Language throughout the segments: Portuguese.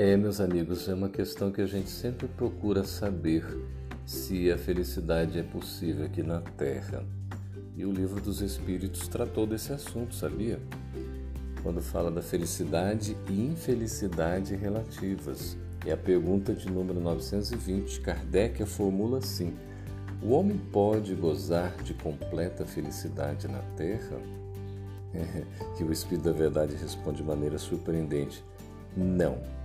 É, meus amigos, é uma questão que a gente sempre procura saber se a felicidade é possível aqui na Terra. E o livro dos Espíritos tratou desse assunto, sabia? Quando fala da felicidade e infelicidade relativas. É a pergunta de número 920. Kardec a formula assim: O homem pode gozar de completa felicidade na Terra? É, que o Espírito da Verdade responde de maneira surpreendente: Não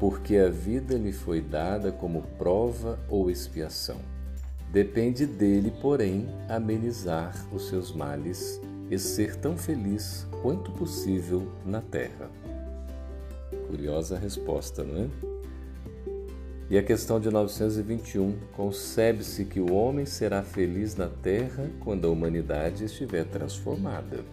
porque a vida lhe foi dada como prova ou expiação. Depende dele, porém, amenizar os seus males e ser tão feliz quanto possível na terra. Curiosa resposta, não é? E a questão de 921: concebe-se que o homem será feliz na terra quando a humanidade estiver transformada.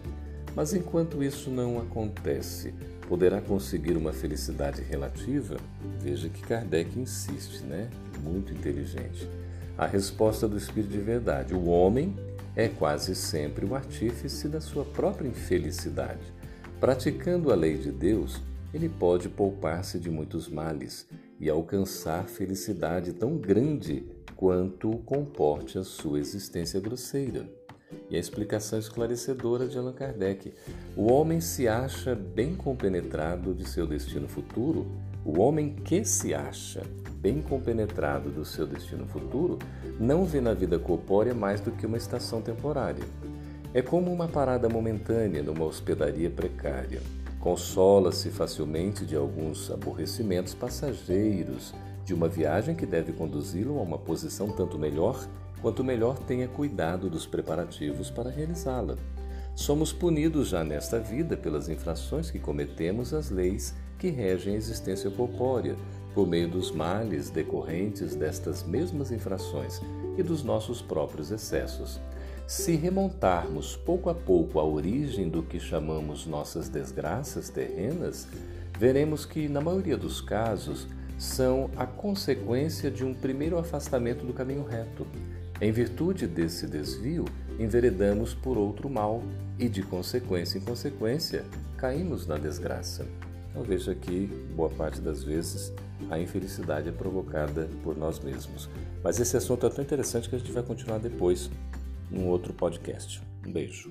Mas enquanto isso não acontece, poderá conseguir uma felicidade relativa? Veja que Kardec insiste, né? Muito inteligente. A resposta do Espírito de Verdade: o homem é quase sempre o artífice da sua própria infelicidade. Praticando a lei de Deus, ele pode poupar-se de muitos males e alcançar felicidade tão grande quanto comporte a sua existência grosseira. E a explicação esclarecedora de Allan Kardec. O homem se acha bem compenetrado de seu destino futuro. O homem que se acha bem compenetrado do seu destino futuro não vê na vida corpórea mais do que uma estação temporária. É como uma parada momentânea numa hospedaria precária. Consola-se facilmente de alguns aborrecimentos passageiros de uma viagem que deve conduzi-lo a uma posição tanto melhor quanto melhor tenha cuidado dos preparativos para realizá-la. Somos punidos já nesta vida pelas infrações que cometemos às leis que regem a existência corpórea, por meio dos males decorrentes destas mesmas infrações e dos nossos próprios excessos. Se remontarmos pouco a pouco à origem do que chamamos nossas desgraças terrenas, veremos que, na maioria dos casos, são a consequência de um primeiro afastamento do caminho reto, em virtude desse desvio, enveredamos por outro mal e, de consequência em consequência, caímos na desgraça. Então veja que, boa parte das vezes, a infelicidade é provocada por nós mesmos. Mas esse assunto é tão interessante que a gente vai continuar depois, num outro podcast. Um beijo.